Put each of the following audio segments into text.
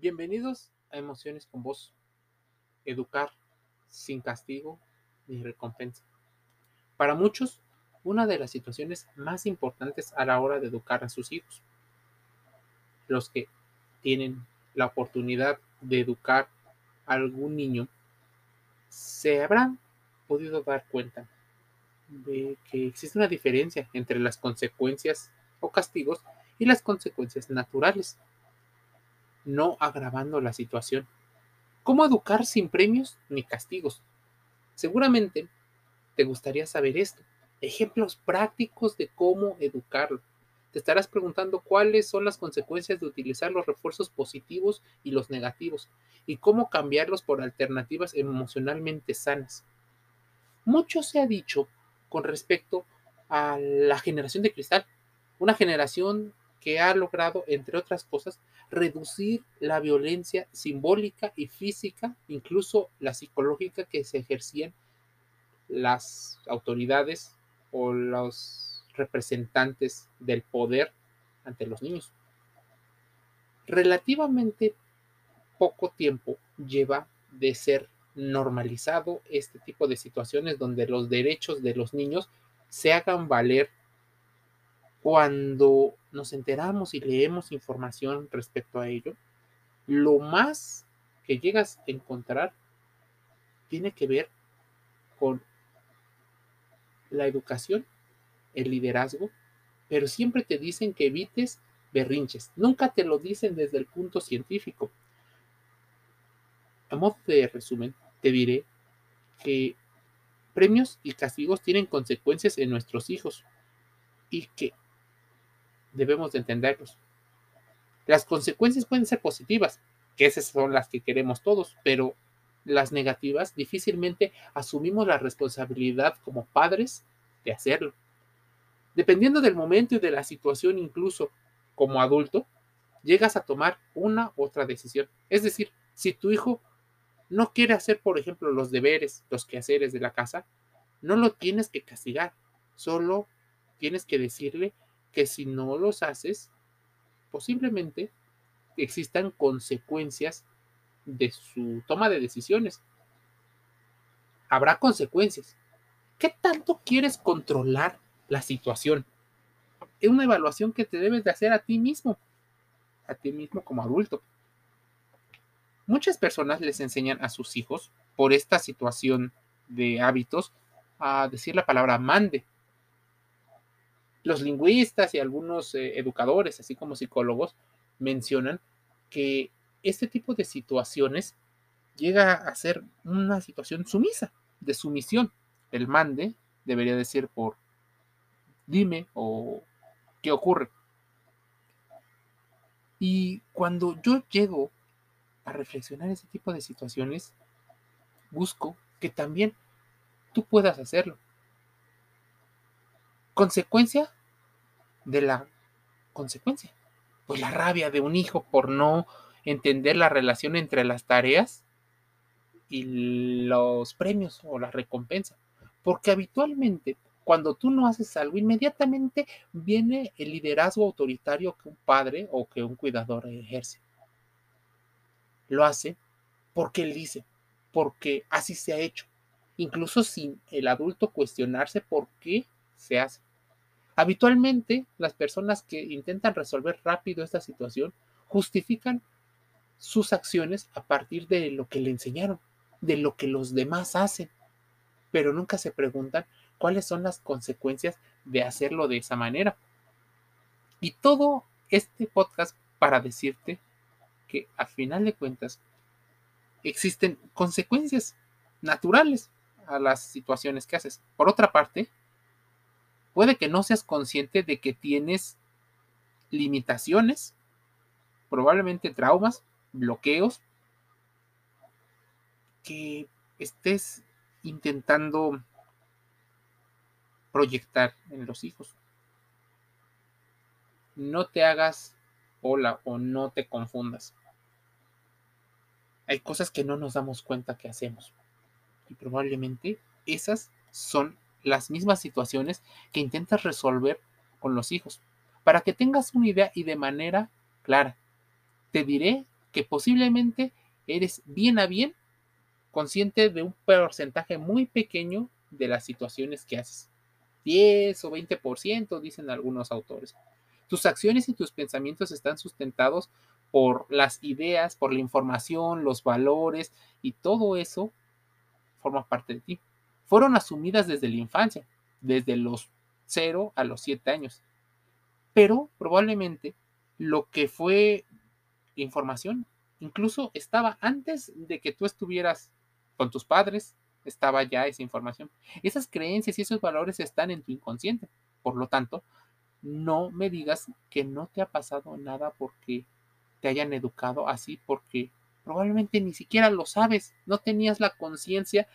Bienvenidos a Emociones con Vos. Educar sin castigo ni recompensa. Para muchos, una de las situaciones más importantes a la hora de educar a sus hijos. Los que tienen la oportunidad de educar a algún niño se habrán podido dar cuenta de que existe una diferencia entre las consecuencias o castigos y las consecuencias naturales no agravando la situación. ¿Cómo educar sin premios ni castigos? Seguramente te gustaría saber esto. Ejemplos prácticos de cómo educarlo. Te estarás preguntando cuáles son las consecuencias de utilizar los refuerzos positivos y los negativos y cómo cambiarlos por alternativas emocionalmente sanas. Mucho se ha dicho con respecto a la generación de cristal, una generación que ha logrado, entre otras cosas, reducir la violencia simbólica y física, incluso la psicológica que se ejercían las autoridades o los representantes del poder ante los niños. Relativamente poco tiempo lleva de ser normalizado este tipo de situaciones donde los derechos de los niños se hagan valer cuando nos enteramos y leemos información respecto a ello, lo más que llegas a encontrar tiene que ver con la educación, el liderazgo, pero siempre te dicen que evites berrinches. Nunca te lo dicen desde el punto científico. A modo de resumen, te diré que premios y castigos tienen consecuencias en nuestros hijos y que debemos de entenderlos. Las consecuencias pueden ser positivas, que esas son las que queremos todos, pero las negativas difícilmente asumimos la responsabilidad como padres de hacerlo. Dependiendo del momento y de la situación, incluso como adulto, llegas a tomar una u otra decisión. Es decir, si tu hijo no quiere hacer, por ejemplo, los deberes, los quehaceres de la casa, no lo tienes que castigar, solo tienes que decirle que si no los haces, posiblemente existan consecuencias de su toma de decisiones. Habrá consecuencias. ¿Qué tanto quieres controlar la situación? Es una evaluación que te debes de hacer a ti mismo, a ti mismo como adulto. Muchas personas les enseñan a sus hijos, por esta situación de hábitos, a decir la palabra mande los lingüistas y algunos eh, educadores, así como psicólogos, mencionan que este tipo de situaciones llega a ser una situación sumisa, de sumisión. El mande debería decir por dime o qué ocurre. Y cuando yo llego a reflexionar ese tipo de situaciones, busco que también tú puedas hacerlo. Consecuencia de la consecuencia. Pues la rabia de un hijo por no entender la relación entre las tareas y los premios o la recompensa. Porque habitualmente cuando tú no haces algo, inmediatamente viene el liderazgo autoritario que un padre o que un cuidador ejerce. Lo hace porque él dice, porque así se ha hecho, incluso sin el adulto cuestionarse por qué se hace. Habitualmente, las personas que intentan resolver rápido esta situación justifican sus acciones a partir de lo que le enseñaron, de lo que los demás hacen, pero nunca se preguntan cuáles son las consecuencias de hacerlo de esa manera. Y todo este podcast para decirte que a final de cuentas existen consecuencias naturales a las situaciones que haces. Por otra parte, Puede que no seas consciente de que tienes limitaciones, probablemente traumas, bloqueos, que estés intentando proyectar en los hijos. No te hagas hola o no te confundas. Hay cosas que no nos damos cuenta que hacemos. Y probablemente esas son las mismas situaciones que intentas resolver con los hijos, para que tengas una idea y de manera clara. Te diré que posiblemente eres bien a bien consciente de un porcentaje muy pequeño de las situaciones que haces. 10 o 20%, dicen algunos autores. Tus acciones y tus pensamientos están sustentados por las ideas, por la información, los valores y todo eso forma parte de ti. Fueron asumidas desde la infancia, desde los 0 a los 7 años. Pero probablemente lo que fue información incluso estaba antes de que tú estuvieras con tus padres, estaba ya esa información. Esas creencias y esos valores están en tu inconsciente. Por lo tanto, no me digas que no te ha pasado nada porque te hayan educado así, porque probablemente ni siquiera lo sabes, no tenías la conciencia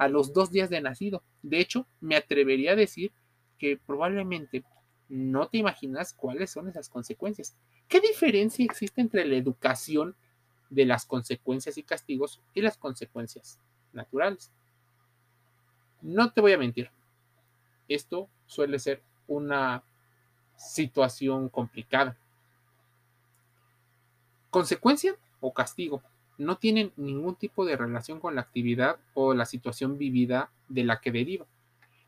a los dos días de nacido. De hecho, me atrevería a decir que probablemente no te imaginas cuáles son esas consecuencias. ¿Qué diferencia existe entre la educación de las consecuencias y castigos y las consecuencias naturales? No te voy a mentir, esto suele ser una situación complicada. Consecuencia o castigo no tienen ningún tipo de relación con la actividad o la situación vivida de la que deriva.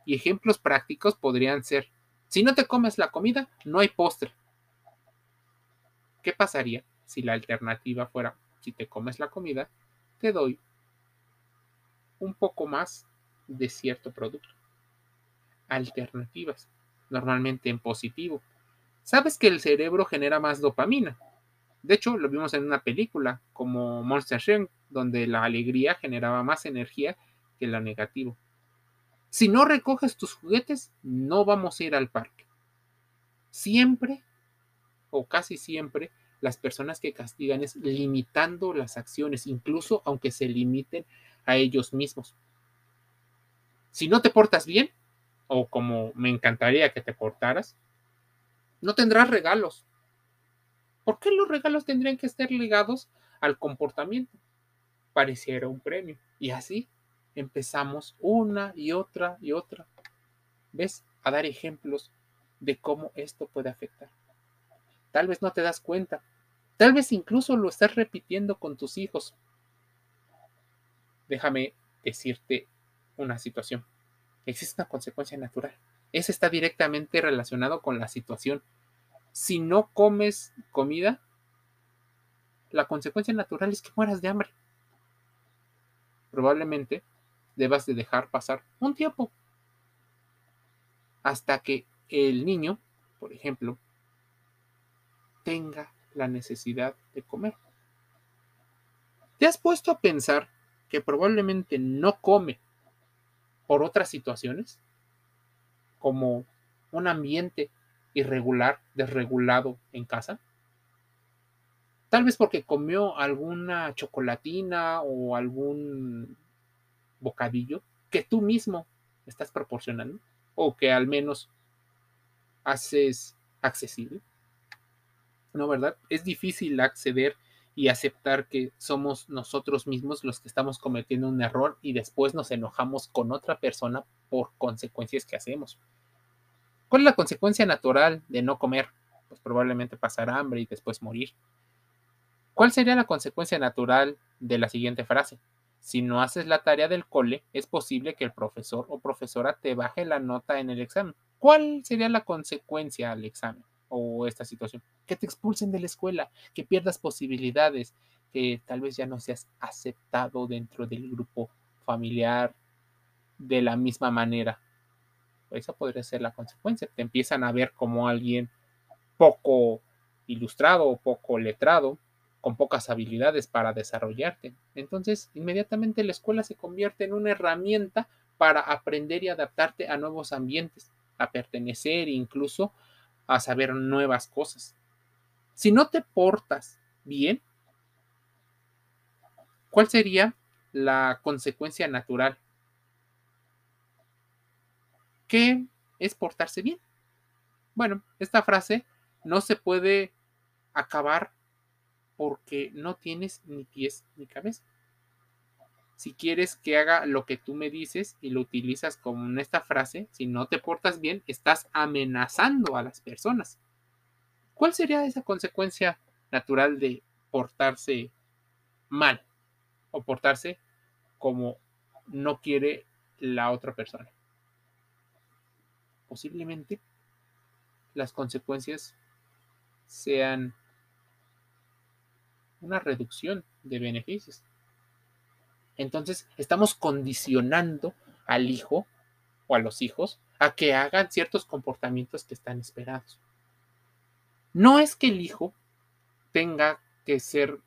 Y ejemplos prácticos podrían ser, si no te comes la comida, no hay postre. ¿Qué pasaría si la alternativa fuera, si te comes la comida, te doy un poco más de cierto producto? Alternativas normalmente en positivo. Sabes que el cerebro genera más dopamina. De hecho, lo vimos en una película como Monster Inc., donde la alegría generaba más energía que la negativa. Si no recoges tus juguetes, no vamos a ir al parque. Siempre, o casi siempre, las personas que castigan es limitando las acciones, incluso aunque se limiten a ellos mismos. Si no te portas bien, o como me encantaría que te portaras, no tendrás regalos. ¿Por qué los regalos tendrían que estar ligados al comportamiento? Pareciera un premio. Y así empezamos una y otra y otra. ¿Ves? A dar ejemplos de cómo esto puede afectar. Tal vez no te das cuenta. Tal vez incluso lo estás repitiendo con tus hijos. Déjame decirte una situación existe una consecuencia natural. Ese está directamente relacionado con la situación. Si no comes comida, la consecuencia natural es que mueras de hambre. Probablemente debas de dejar pasar un tiempo hasta que el niño, por ejemplo, tenga la necesidad de comer. ¿Te has puesto a pensar que probablemente no come por otras situaciones, como un ambiente irregular, desregulado en casa. Tal vez porque comió alguna chocolatina o algún bocadillo que tú mismo estás proporcionando o que al menos haces accesible. ¿No, verdad? Es difícil acceder y aceptar que somos nosotros mismos los que estamos cometiendo un error y después nos enojamos con otra persona por consecuencias que hacemos. ¿Cuál es la consecuencia natural de no comer? Pues probablemente pasar hambre y después morir. ¿Cuál sería la consecuencia natural de la siguiente frase? Si no haces la tarea del cole, es posible que el profesor o profesora te baje la nota en el examen. ¿Cuál sería la consecuencia al examen? o esta situación, que te expulsen de la escuela, que pierdas posibilidades, que tal vez ya no seas aceptado dentro del grupo familiar de la misma manera. Esa podría ser la consecuencia. Te empiezan a ver como alguien poco ilustrado o poco letrado, con pocas habilidades para desarrollarte. Entonces, inmediatamente la escuela se convierte en una herramienta para aprender y adaptarte a nuevos ambientes, a pertenecer incluso a saber nuevas cosas. Si no te portas bien, ¿cuál sería la consecuencia natural? ¿Qué es portarse bien? Bueno, esta frase no se puede acabar porque no tienes ni pies ni cabeza si quieres que haga lo que tú me dices y lo utilizas como en esta frase, si no te portas bien, estás amenazando a las personas. ¿Cuál sería esa consecuencia natural de portarse mal o portarse como no quiere la otra persona. Posiblemente las consecuencias sean una reducción de beneficios. Entonces, estamos condicionando al hijo o a los hijos a que hagan ciertos comportamientos que están esperados. No es que el hijo tenga que ser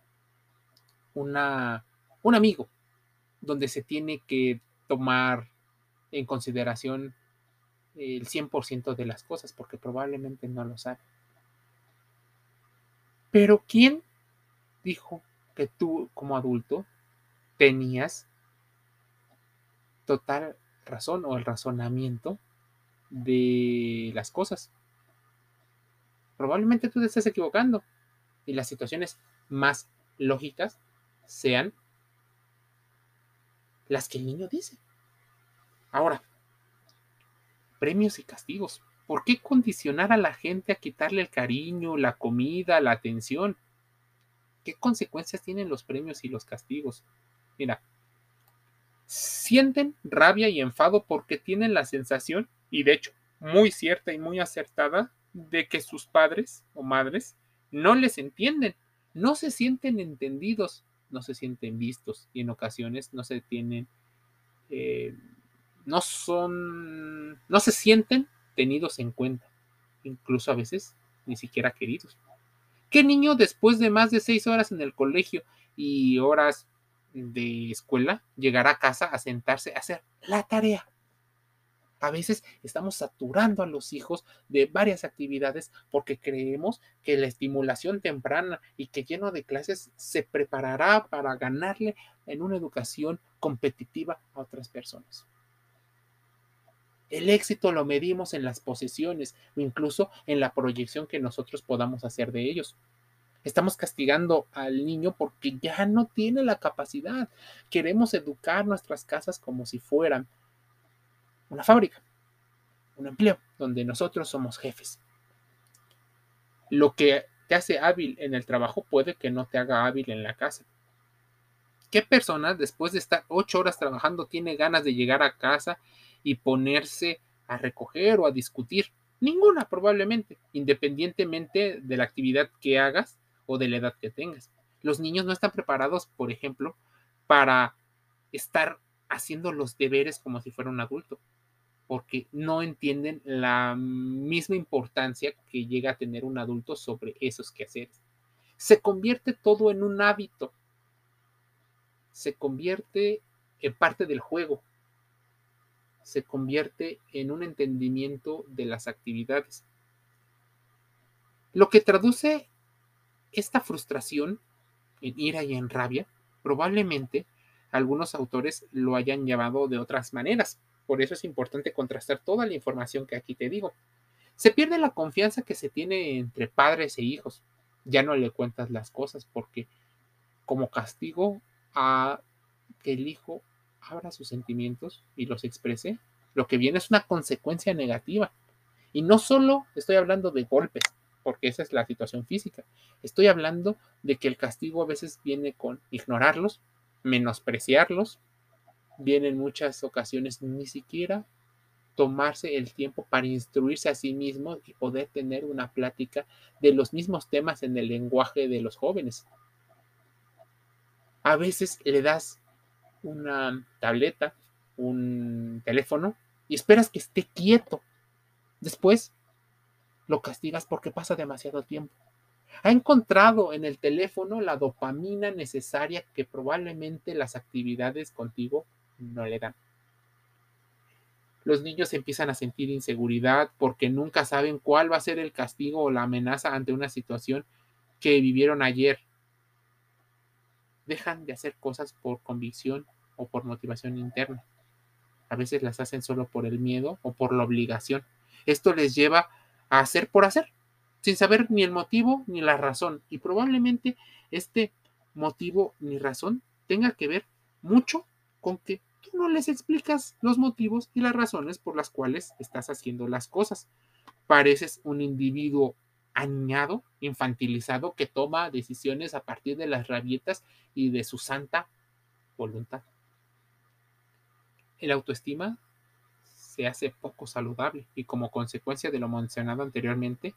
una, un amigo donde se tiene que tomar en consideración el 100% de las cosas, porque probablemente no lo sabe. Pero ¿quién dijo que tú como adulto tenías total razón o el razonamiento de las cosas? Probablemente tú te estés equivocando y las situaciones más lógicas sean las que el niño dice. Ahora, premios y castigos. ¿Por qué condicionar a la gente a quitarle el cariño, la comida, la atención? ¿Qué consecuencias tienen los premios y los castigos? Mira, sienten rabia y enfado porque tienen la sensación, y de hecho muy cierta y muy acertada, de que sus padres o madres no les entienden, no se sienten entendidos, no se sienten vistos y en ocasiones no se tienen, eh, no son, no se sienten tenidos en cuenta, incluso a veces ni siquiera queridos. ¿Qué niño después de más de seis horas en el colegio y horas de escuela llegará a casa a sentarse a hacer la tarea? A veces estamos saturando a los hijos de varias actividades porque creemos que la estimulación temprana y que lleno de clases se preparará para ganarle en una educación competitiva a otras personas. El éxito lo medimos en las posesiones o incluso en la proyección que nosotros podamos hacer de ellos. Estamos castigando al niño porque ya no tiene la capacidad. Queremos educar nuestras casas como si fueran una fábrica, un empleo, donde nosotros somos jefes. Lo que te hace hábil en el trabajo puede que no te haga hábil en la casa. ¿Qué persona después de estar ocho horas trabajando tiene ganas de llegar a casa y ponerse a recoger o a discutir? Ninguna probablemente, independientemente de la actividad que hagas o de la edad que tengas. Los niños no están preparados, por ejemplo, para estar haciendo los deberes como si fuera un adulto porque no entienden la misma importancia que llega a tener un adulto sobre esos quehaceres. Se convierte todo en un hábito, se convierte en parte del juego, se convierte en un entendimiento de las actividades. Lo que traduce esta frustración en ira y en rabia, probablemente algunos autores lo hayan llevado de otras maneras. Por eso es importante contrastar toda la información que aquí te digo. Se pierde la confianza que se tiene entre padres e hijos. Ya no le cuentas las cosas porque como castigo a que el hijo abra sus sentimientos y los exprese, lo que viene es una consecuencia negativa. Y no solo estoy hablando de golpes, porque esa es la situación física. Estoy hablando de que el castigo a veces viene con ignorarlos, menospreciarlos, viene en muchas ocasiones ni siquiera tomarse el tiempo para instruirse a sí mismo y poder tener una plática de los mismos temas en el lenguaje de los jóvenes. A veces le das una tableta, un teléfono y esperas que esté quieto. Después lo castigas porque pasa demasiado tiempo. Ha encontrado en el teléfono la dopamina necesaria que probablemente las actividades contigo no le dan. Los niños empiezan a sentir inseguridad porque nunca saben cuál va a ser el castigo o la amenaza ante una situación que vivieron ayer. Dejan de hacer cosas por convicción o por motivación interna. A veces las hacen solo por el miedo o por la obligación. Esto les lleva a hacer por hacer, sin saber ni el motivo ni la razón. Y probablemente este motivo ni razón tenga que ver mucho con que tú no les explicas los motivos y las razones por las cuales estás haciendo las cosas. Pareces un individuo aniñado, infantilizado, que toma decisiones a partir de las rabietas y de su santa voluntad. El autoestima se hace poco saludable y como consecuencia de lo mencionado anteriormente,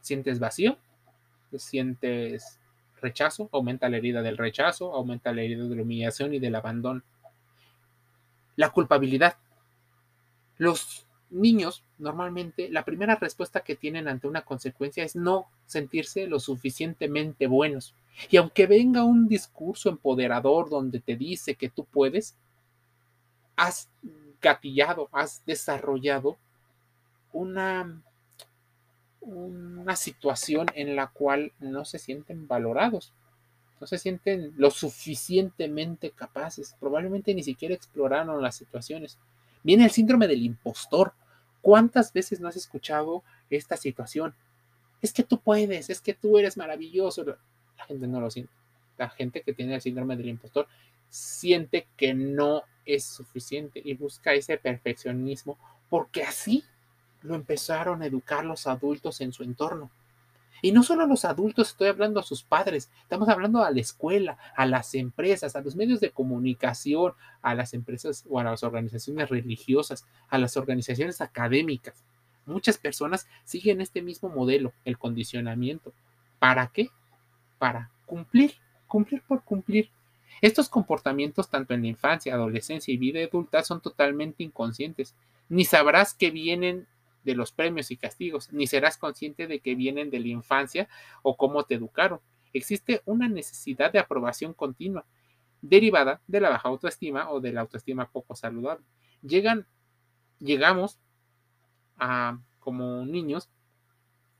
sientes vacío, sientes rechazo, aumenta la herida del rechazo, aumenta la herida de la humillación y del abandono. La culpabilidad. Los niños normalmente la primera respuesta que tienen ante una consecuencia es no sentirse lo suficientemente buenos. Y aunque venga un discurso empoderador donde te dice que tú puedes, has gatillado, has desarrollado una, una situación en la cual no se sienten valorados, no se sienten lo suficientemente capaces, probablemente ni siquiera exploraron las situaciones. Viene el síndrome del impostor. ¿Cuántas veces no has escuchado esta situación? Es que tú puedes, es que tú eres maravilloso. La gente no lo siente. La gente que tiene el síndrome del impostor siente que no es suficiente y busca ese perfeccionismo porque así lo empezaron a educar los adultos en su entorno. Y no solo a los adultos, estoy hablando a sus padres, estamos hablando a la escuela, a las empresas, a los medios de comunicación, a las empresas o a las organizaciones religiosas, a las organizaciones académicas. Muchas personas siguen este mismo modelo, el condicionamiento. ¿Para qué? Para cumplir, cumplir por cumplir. Estos comportamientos, tanto en la infancia, adolescencia y vida adulta, son totalmente inconscientes. Ni sabrás que vienen de los premios y castigos, ni serás consciente de que vienen de la infancia o cómo te educaron. Existe una necesidad de aprobación continua, derivada de la baja autoestima o de la autoestima poco saludable. Llegan, llegamos a, como niños,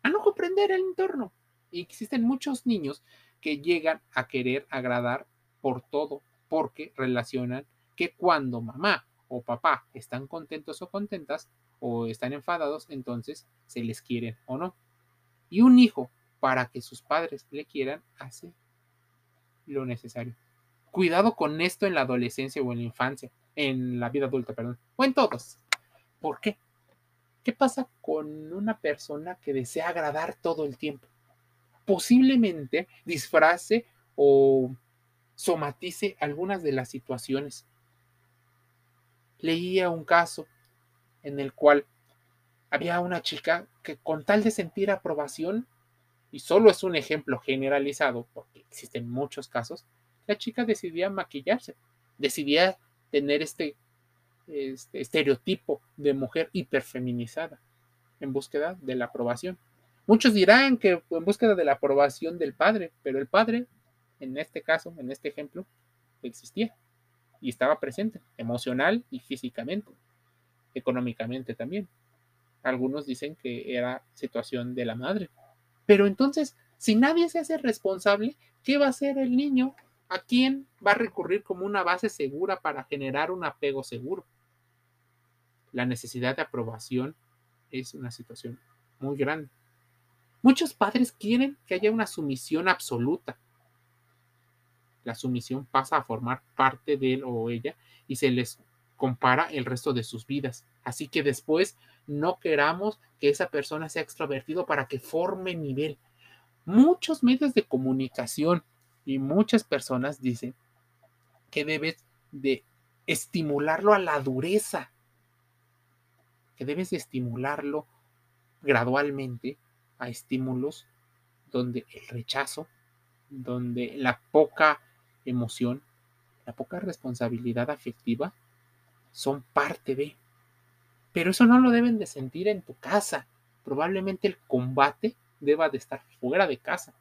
a no comprender el entorno. Y existen muchos niños que llegan a querer agradar por todo, porque relacionan que cuando mamá o papá están contentos o contentas o están enfadados, entonces se les quieren o no. Y un hijo, para que sus padres le quieran, hace lo necesario. Cuidado con esto en la adolescencia o en la infancia, en la vida adulta, perdón, o en todos. ¿Por qué? ¿Qué pasa con una persona que desea agradar todo el tiempo? Posiblemente disfrace o somatice algunas de las situaciones. Leía un caso en el cual había una chica que con tal de sentir aprobación, y solo es un ejemplo generalizado, porque existen muchos casos, la chica decidía maquillarse, decidía tener este, este estereotipo de mujer hiperfeminizada en búsqueda de la aprobación. Muchos dirán que en búsqueda de la aprobación del padre, pero el padre en este caso, en este ejemplo, existía y estaba presente, emocional y físicamente, económicamente también. Algunos dicen que era situación de la madre. Pero entonces, si nadie se hace responsable, ¿qué va a hacer el niño? ¿A quién va a recurrir como una base segura para generar un apego seguro? La necesidad de aprobación es una situación muy grande. Muchos padres quieren que haya una sumisión absoluta, la sumisión pasa a formar parte de él o ella y se les compara el resto de sus vidas. Así que después no queramos que esa persona sea extrovertido para que forme nivel. Muchos medios de comunicación y muchas personas dicen que debes de estimularlo a la dureza, que debes de estimularlo gradualmente a estímulos donde el rechazo, donde la poca emoción, la poca responsabilidad afectiva son parte de. Pero eso no lo deben de sentir en tu casa. Probablemente el combate deba de estar fuera de casa.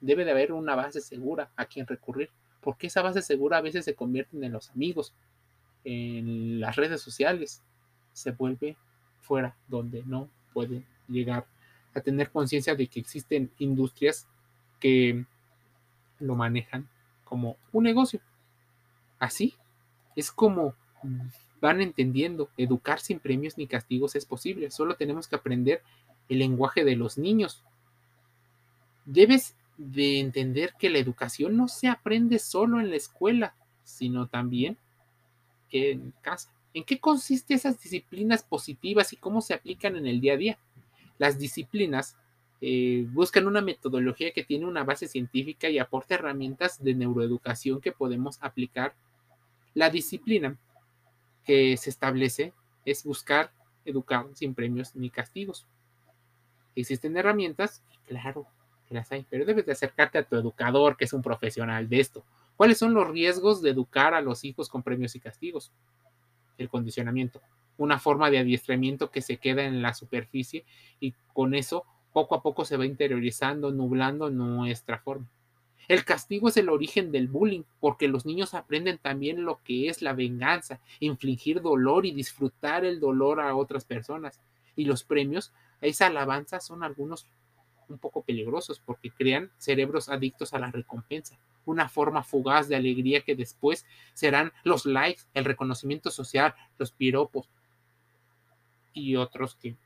Debe de haber una base segura a quien recurrir, porque esa base segura a veces se convierte en los amigos, en las redes sociales, se vuelve fuera donde no puede llegar a tener conciencia de que existen industrias que lo manejan como un negocio. Así es como van entendiendo, educar sin premios ni castigos es posible, solo tenemos que aprender el lenguaje de los niños. Debes de entender que la educación no se aprende solo en la escuela, sino también en casa. ¿En qué consisten esas disciplinas positivas y cómo se aplican en el día a día? Las disciplinas eh, buscan una metodología que tiene una base científica y aporta herramientas de neuroeducación que podemos aplicar. La disciplina que se establece es buscar educar sin premios ni castigos. Existen herramientas, claro que las hay, pero debes de acercarte a tu educador, que es un profesional de esto. ¿Cuáles son los riesgos de educar a los hijos con premios y castigos? El condicionamiento, una forma de adiestramiento que se queda en la superficie y con eso poco a poco se va interiorizando, nublando nuestra forma. El castigo es el origen del bullying, porque los niños aprenden también lo que es la venganza, infligir dolor y disfrutar el dolor a otras personas. Y los premios, esa alabanza son algunos un poco peligrosos porque crean cerebros adictos a la recompensa, una forma fugaz de alegría que después serán los likes, el reconocimiento social, los piropos y otros que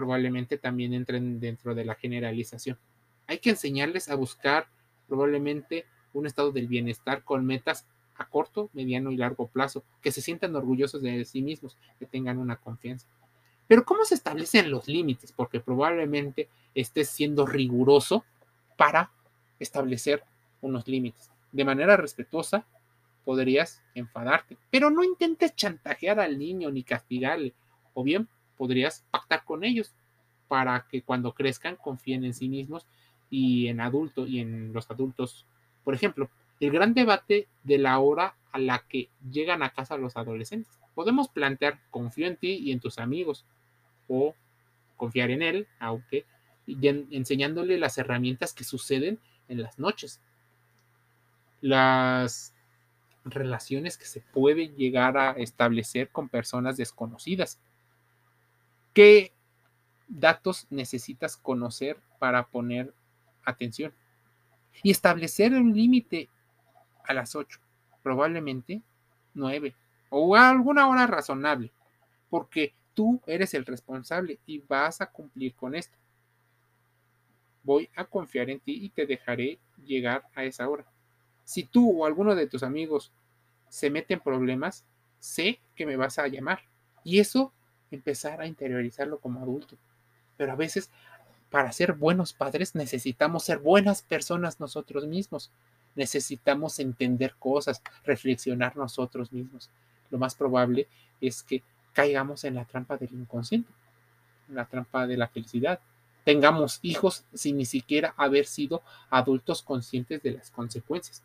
probablemente también entren dentro de la generalización. Hay que enseñarles a buscar probablemente un estado del bienestar con metas a corto, mediano y largo plazo, que se sientan orgullosos de sí mismos, que tengan una confianza. Pero ¿cómo se establecen los límites? Porque probablemente estés siendo riguroso para establecer unos límites. De manera respetuosa, podrías enfadarte, pero no intentes chantajear al niño ni castigarle, o bien podrías pactar con ellos para que cuando crezcan confíen en sí mismos y en adultos y en los adultos. Por ejemplo, el gran debate de la hora a la que llegan a casa los adolescentes. Podemos plantear confío en ti y en tus amigos o confiar en él, aunque enseñándole las herramientas que suceden en las noches. Las relaciones que se puede llegar a establecer con personas desconocidas. ¿Qué datos necesitas conocer para poner atención y establecer un límite a las 8, probablemente 9 o a alguna hora razonable, porque tú eres el responsable y vas a cumplir con esto. Voy a confiar en ti y te dejaré llegar a esa hora. Si tú o alguno de tus amigos se mete en problemas, sé que me vas a llamar. Y eso empezar a interiorizarlo como adulto. Pero a veces para ser buenos padres necesitamos ser buenas personas nosotros mismos. Necesitamos entender cosas, reflexionar nosotros mismos. Lo más probable es que caigamos en la trampa del inconsciente, en la trampa de la felicidad. Tengamos hijos sin ni siquiera haber sido adultos conscientes de las consecuencias.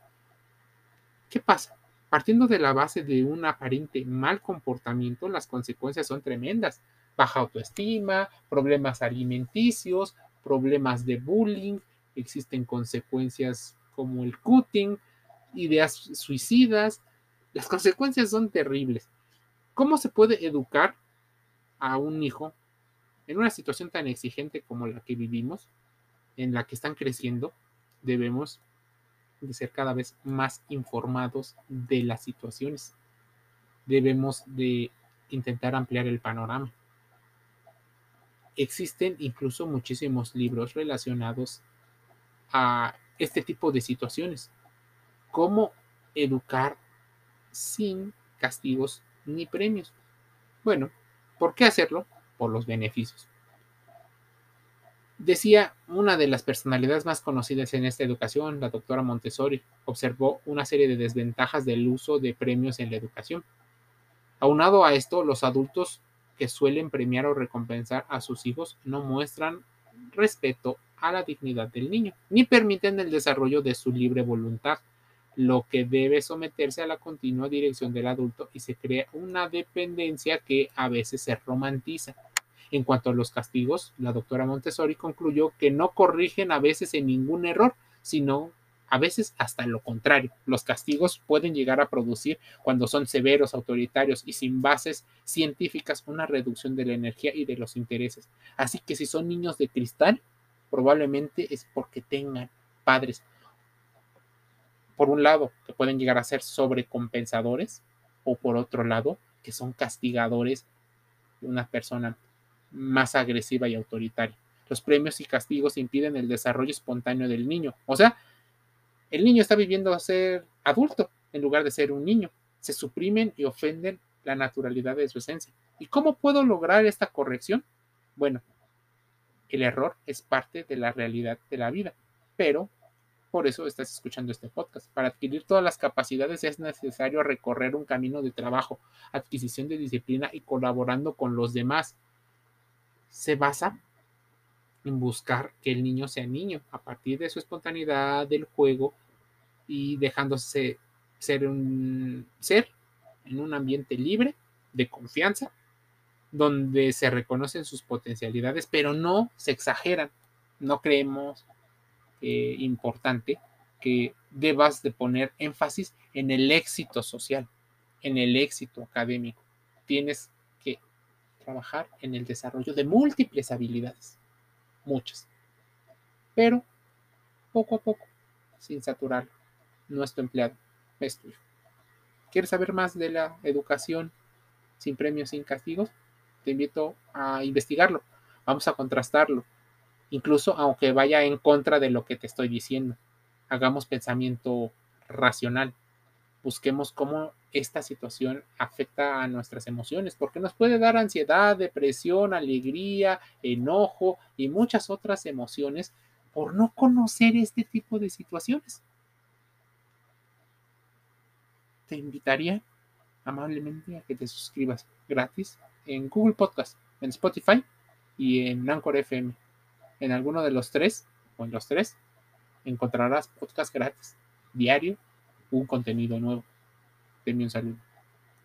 ¿Qué pasa? Partiendo de la base de un aparente mal comportamiento, las consecuencias son tremendas baja autoestima, problemas alimenticios, problemas de bullying, existen consecuencias como el cutting, ideas suicidas. Las consecuencias son terribles. ¿Cómo se puede educar a un hijo en una situación tan exigente como la que vivimos, en la que están creciendo? Debemos de ser cada vez más informados de las situaciones. Debemos de intentar ampliar el panorama existen incluso muchísimos libros relacionados a este tipo de situaciones. Cómo educar sin castigos ni premios. Bueno, ¿por qué hacerlo? Por los beneficios. Decía una de las personalidades más conocidas en esta educación, la doctora Montessori, observó una serie de desventajas del uso de premios en la educación. Aunado a esto, los adultos que suelen premiar o recompensar a sus hijos no muestran respeto a la dignidad del niño, ni permiten el desarrollo de su libre voluntad, lo que debe someterse a la continua dirección del adulto y se crea una dependencia que a veces se romantiza. En cuanto a los castigos, la doctora Montessori concluyó que no corrigen a veces en ningún error, sino a veces hasta lo contrario. Los castigos pueden llegar a producir, cuando son severos, autoritarios y sin bases científicas, una reducción de la energía y de los intereses. Así que si son niños de cristal, probablemente es porque tengan padres, por un lado, que pueden llegar a ser sobrecompensadores, o por otro lado, que son castigadores de una persona más agresiva y autoritaria. Los premios y castigos impiden el desarrollo espontáneo del niño. O sea, el niño está viviendo a ser adulto en lugar de ser un niño. Se suprimen y ofenden la naturalidad de su esencia. ¿Y cómo puedo lograr esta corrección? Bueno, el error es parte de la realidad de la vida, pero por eso estás escuchando este podcast. Para adquirir todas las capacidades es necesario recorrer un camino de trabajo, adquisición de disciplina y colaborando con los demás. Se basa en buscar que el niño sea niño a partir de su espontaneidad del juego y dejándose ser un ser en un ambiente libre de confianza donde se reconocen sus potencialidades, pero no se exageran. No creemos eh, importante que debas de poner énfasis en el éxito social, en el éxito académico. Tienes trabajar en el desarrollo de múltiples habilidades, muchas, pero poco a poco, sin saturarlo. Nuestro empleado, es tuyo. ¿Quieres saber más de la educación sin premios, sin castigos? Te invito a investigarlo. Vamos a contrastarlo incluso aunque vaya en contra de lo que te estoy diciendo. Hagamos pensamiento racional. Busquemos cómo esta situación afecta a nuestras emociones, porque nos puede dar ansiedad, depresión, alegría, enojo y muchas otras emociones por no conocer este tipo de situaciones. Te invitaría amablemente a que te suscribas gratis en Google Podcast, en Spotify y en Anchor FM en alguno de los tres o en los tres encontrarás podcast gratis, diario, un contenido nuevo. Denme un saludo.